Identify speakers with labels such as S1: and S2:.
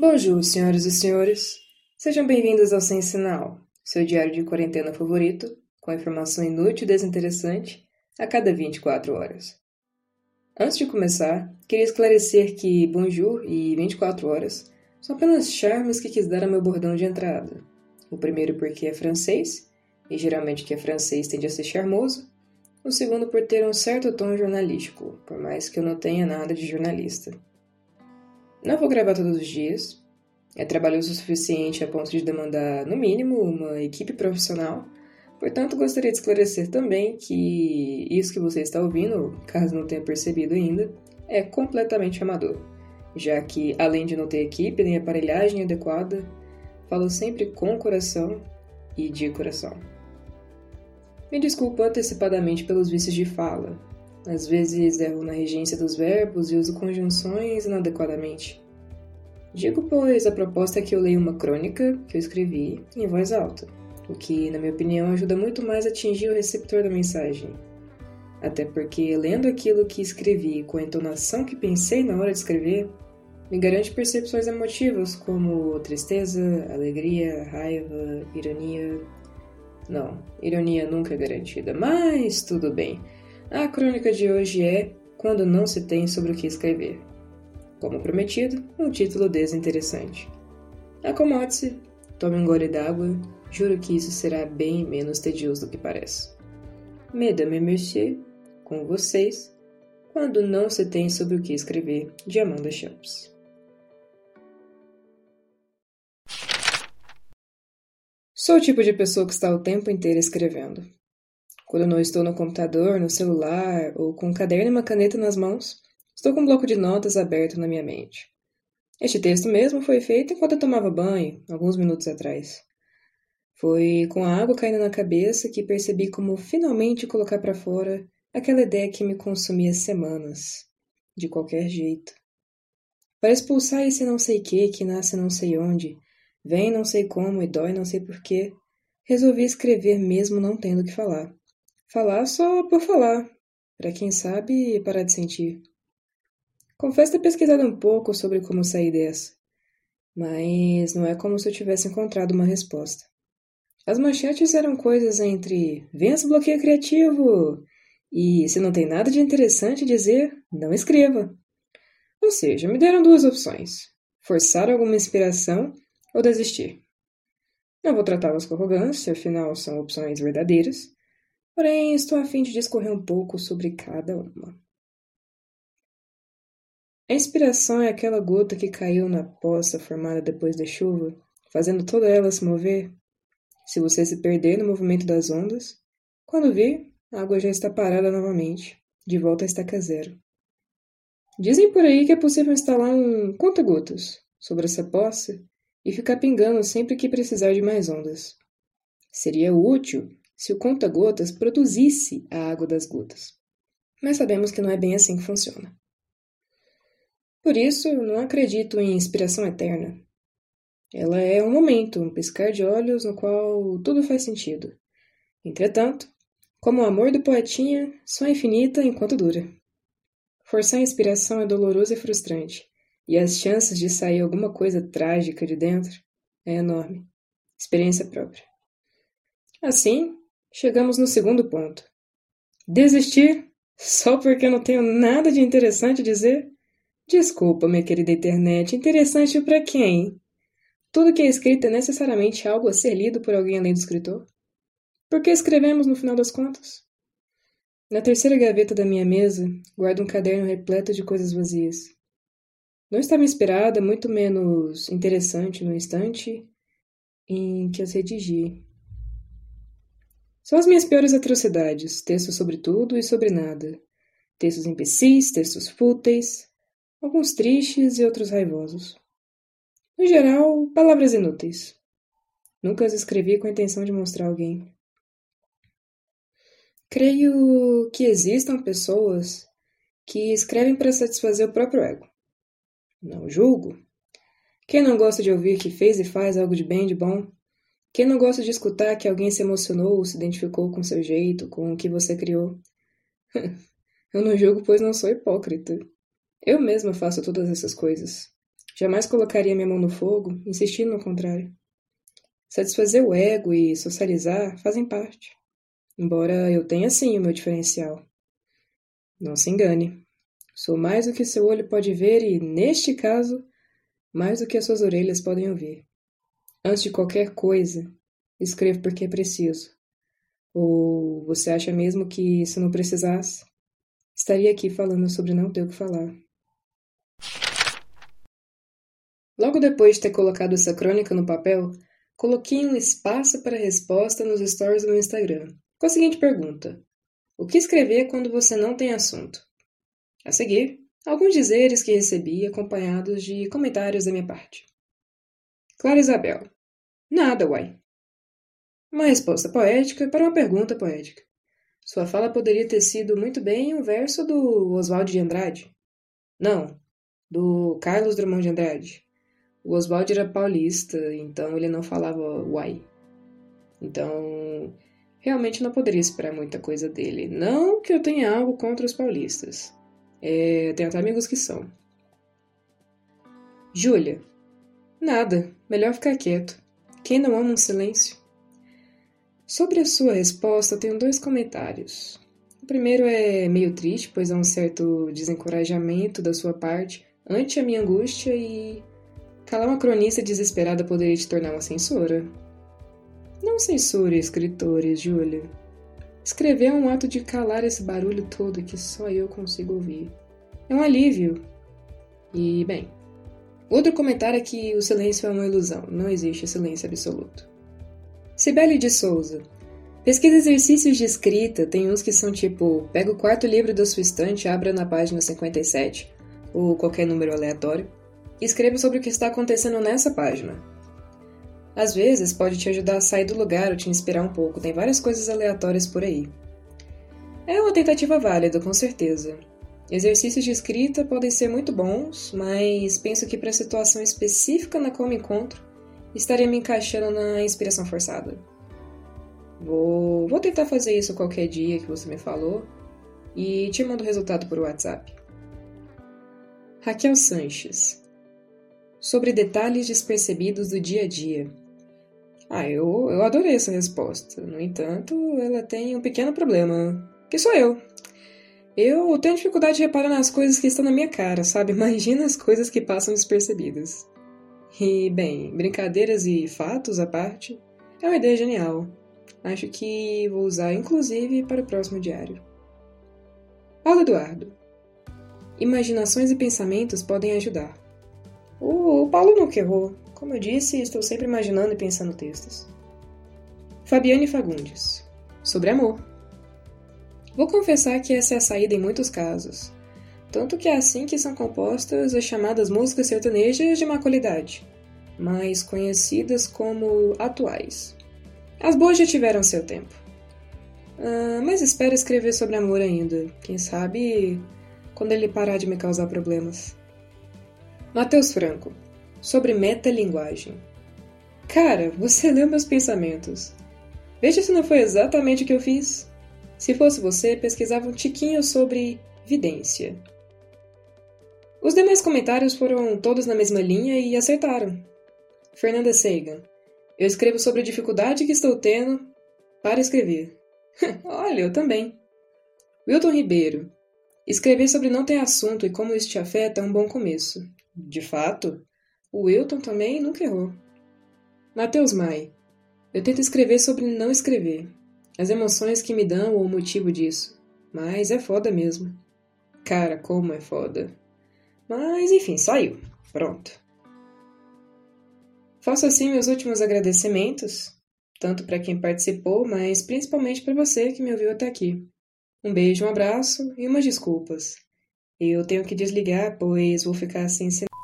S1: Bonjour, senhoras e senhores. Sejam bem-vindos ao Sem Sinal, seu diário de quarentena favorito, com informação inútil e desinteressante a cada 24 horas. Antes de começar, queria esclarecer que bonjour e 24 horas são apenas charmes que quis dar ao meu bordão de entrada. O primeiro porque é francês, e geralmente que é francês tende a ser charmoso. O segundo por ter um certo tom jornalístico, por mais que eu não tenha nada de jornalista. Não vou gravar todos os dias. É trabalhoso o suficiente a ponto de demandar, no mínimo, uma equipe profissional. Portanto, gostaria de esclarecer também que isso que você está ouvindo, caso não tenha percebido ainda, é completamente amador, já que, além de não ter equipe nem aparelhagem adequada, falo sempre com coração e de coração. Me desculpo antecipadamente pelos vícios de fala, às vezes erro na regência dos verbos e uso conjunções inadequadamente. Digo, pois, a proposta é que eu leia uma crônica que eu escrevi em voz alta, o que, na minha opinião, ajuda muito mais a atingir o receptor da mensagem. Até porque, lendo aquilo que escrevi com a entonação que pensei na hora de escrever, me garante percepções emotivas como tristeza, alegria, raiva, ironia. Não, ironia nunca é garantida, mas tudo bem. A crônica de hoje é Quando não se tem sobre o que escrever. Como prometido, um título desinteressante. Acomode-se, tome um gole d'água, juro que isso será bem menos tedioso do que parece. Mesdames et Messieurs, com vocês, Quando não se tem sobre o que escrever, de Amanda Champs. Sou o tipo de pessoa que está o tempo inteiro escrevendo. Quando não estou no computador, no celular ou com um caderno e uma caneta nas mãos, estou com um bloco de notas aberto na minha mente. Este texto mesmo foi feito enquanto eu tomava banho, alguns minutos atrás. Foi com a água caindo na cabeça que percebi como finalmente colocar para fora aquela ideia que me consumia semanas, de qualquer jeito. Para expulsar esse não sei que que nasce não sei onde, vem não sei como e dói não sei porquê, resolvi escrever mesmo não tendo o que falar. Falar só por falar, para quem sabe parar de sentir. Confesso ter pesquisado um pouco sobre como sair dessa, mas não é como se eu tivesse encontrado uma resposta. As manchetes eram coisas entre vença bloqueio criativo e se não tem nada de interessante dizer, não escreva. Ou seja, me deram duas opções: forçar alguma inspiração ou desistir. Não vou tratá-las com arrogância, afinal são opções verdadeiras, Porém, estou a fim de discorrer um pouco sobre cada uma. A inspiração é aquela gota que caiu na poça formada depois da chuva, fazendo toda ela se mover. Se você se perder no movimento das ondas, quando vir, a água já está parada novamente, de volta à estaca zero. Dizem por aí que é possível instalar um conta-gotas sobre essa poça e ficar pingando sempre que precisar de mais ondas. Seria útil se o conta-gotas produzisse a água das gotas. Mas sabemos que não é bem assim que funciona. Por isso, não acredito em inspiração eterna. Ela é um momento, um piscar de olhos no qual tudo faz sentido. Entretanto, como o amor do poetinha, só é infinita enquanto dura. Forçar a inspiração é doloroso e frustrante, e as chances de sair alguma coisa trágica de dentro é enorme. Experiência própria. Assim, Chegamos no segundo ponto. Desistir só porque não tenho nada de interessante a dizer? Desculpa, minha querida internet, interessante para quem? Tudo que é escrito é necessariamente algo a ser lido por alguém além do escritor? Por que escrevemos no final das contas? Na terceira gaveta da minha mesa, guardo um caderno repleto de coisas vazias. Não estava inspirada, muito menos interessante no instante em que as redigi. São as minhas piores atrocidades, textos sobre tudo e sobre nada. Textos imbecis, textos fúteis, alguns tristes e outros raivosos. No geral, palavras inúteis. Nunca as escrevi com a intenção de mostrar a alguém. Creio que existam pessoas que escrevem para satisfazer o próprio ego. Não julgo. Quem não gosta de ouvir que fez e faz algo de bem de bom quem não gosta de escutar que alguém se emocionou ou se identificou com seu jeito, com o que você criou? Eu não julgo, pois não sou hipócrita. Eu mesma faço todas essas coisas. Jamais colocaria minha mão no fogo, insistindo no contrário. Satisfazer o ego e socializar fazem parte. Embora eu tenha sim o meu diferencial. Não se engane. Sou mais do que seu olho pode ver e, neste caso, mais do que as suas orelhas podem ouvir. Antes de qualquer coisa, escrevo porque é preciso. Ou você acha mesmo que, se não precisasse, estaria aqui falando sobre não ter o que falar? Logo depois de ter colocado essa crônica no papel, coloquei um espaço para resposta nos stories do meu Instagram, com a seguinte pergunta: O que escrever quando você não tem assunto? A seguir, alguns dizeres que recebi acompanhados de comentários da minha parte. Clara Isabel. Nada, uai. Uma resposta poética para uma pergunta poética. Sua fala poderia ter sido muito bem um verso do Oswald de Andrade. Não, do Carlos Drummond de Andrade. O Oswald era paulista, então ele não falava uai. Então, realmente não poderia esperar muita coisa dele. Não que eu tenha algo contra os paulistas. É, tenho até amigos que são. Júlia. Nada, melhor ficar quieto. Quem não ama um silêncio? Sobre a sua resposta, tenho dois comentários. O primeiro é meio triste, pois há um certo desencorajamento da sua parte ante a minha angústia e calar uma cronista desesperada poderia te tornar uma censora. Não censure escritores, Júlia. Escrever é um ato de calar esse barulho todo que só eu consigo ouvir. É um alívio. E, bem, outro comentário é que o silêncio é uma ilusão, não existe silêncio absoluto. Cibele de Souza. Pesquisa exercícios de escrita, tem uns que são tipo: pega o quarto livro da sua estante, abra na página 57, ou qualquer número aleatório, e escreva sobre o que está acontecendo nessa página. Às vezes pode te ajudar a sair do lugar ou te inspirar um pouco, tem várias coisas aleatórias por aí. É uma tentativa válida, com certeza. Exercícios de escrita podem ser muito bons, mas penso que para a situação específica na qual me encontro, estaria me encaixando na inspiração forçada. Vou, vou tentar fazer isso qualquer dia que você me falou e te mando o resultado por WhatsApp. Raquel Sanches Sobre detalhes despercebidos do dia a dia. Ah, eu, eu adorei essa resposta. No entanto, ela tem um pequeno problema, que sou eu. Eu tenho dificuldade de reparar nas coisas que estão na minha cara, sabe? Imagina as coisas que passam despercebidas. E, bem, brincadeiras e fatos à parte, é uma ideia genial. Acho que vou usar inclusive para o próximo diário. Paulo Eduardo. Imaginações e pensamentos podem ajudar. O, Paulo nunca errou. Como eu disse, estou sempre imaginando e pensando textos. Fabiane Fagundes. Sobre amor. Vou confessar que essa é a saída em muitos casos. Tanto que é assim que são compostas as chamadas músicas sertanejas de má qualidade, mais conhecidas como atuais. As boas já tiveram seu tempo. Ah, mas espero escrever sobre amor ainda. Quem sabe quando ele parar de me causar problemas. Matheus Franco sobre metalinguagem. Cara, você leu meus pensamentos. Veja se não foi exatamente o que eu fiz. Se fosse você, pesquisava um tiquinho sobre vidência. Os demais comentários foram todos na mesma linha e acertaram. Fernanda Seigan. Eu escrevo sobre a dificuldade que estou tendo para escrever. Olha, eu também. Wilton Ribeiro. Escrever sobre não ter assunto e como isso te afeta é um bom começo. De fato, o Wilton também nunca errou. Matheus Mai. Eu tento escrever sobre não escrever. As emoções que me dão ou o motivo disso. Mas é foda mesmo. Cara, como é foda. Mas enfim, saiu. Pronto. Faço assim meus últimos agradecimentos, tanto para quem participou, mas principalmente para você que me ouviu até aqui. Um beijo, um abraço e umas desculpas. Eu tenho que desligar, pois vou ficar sem sinal.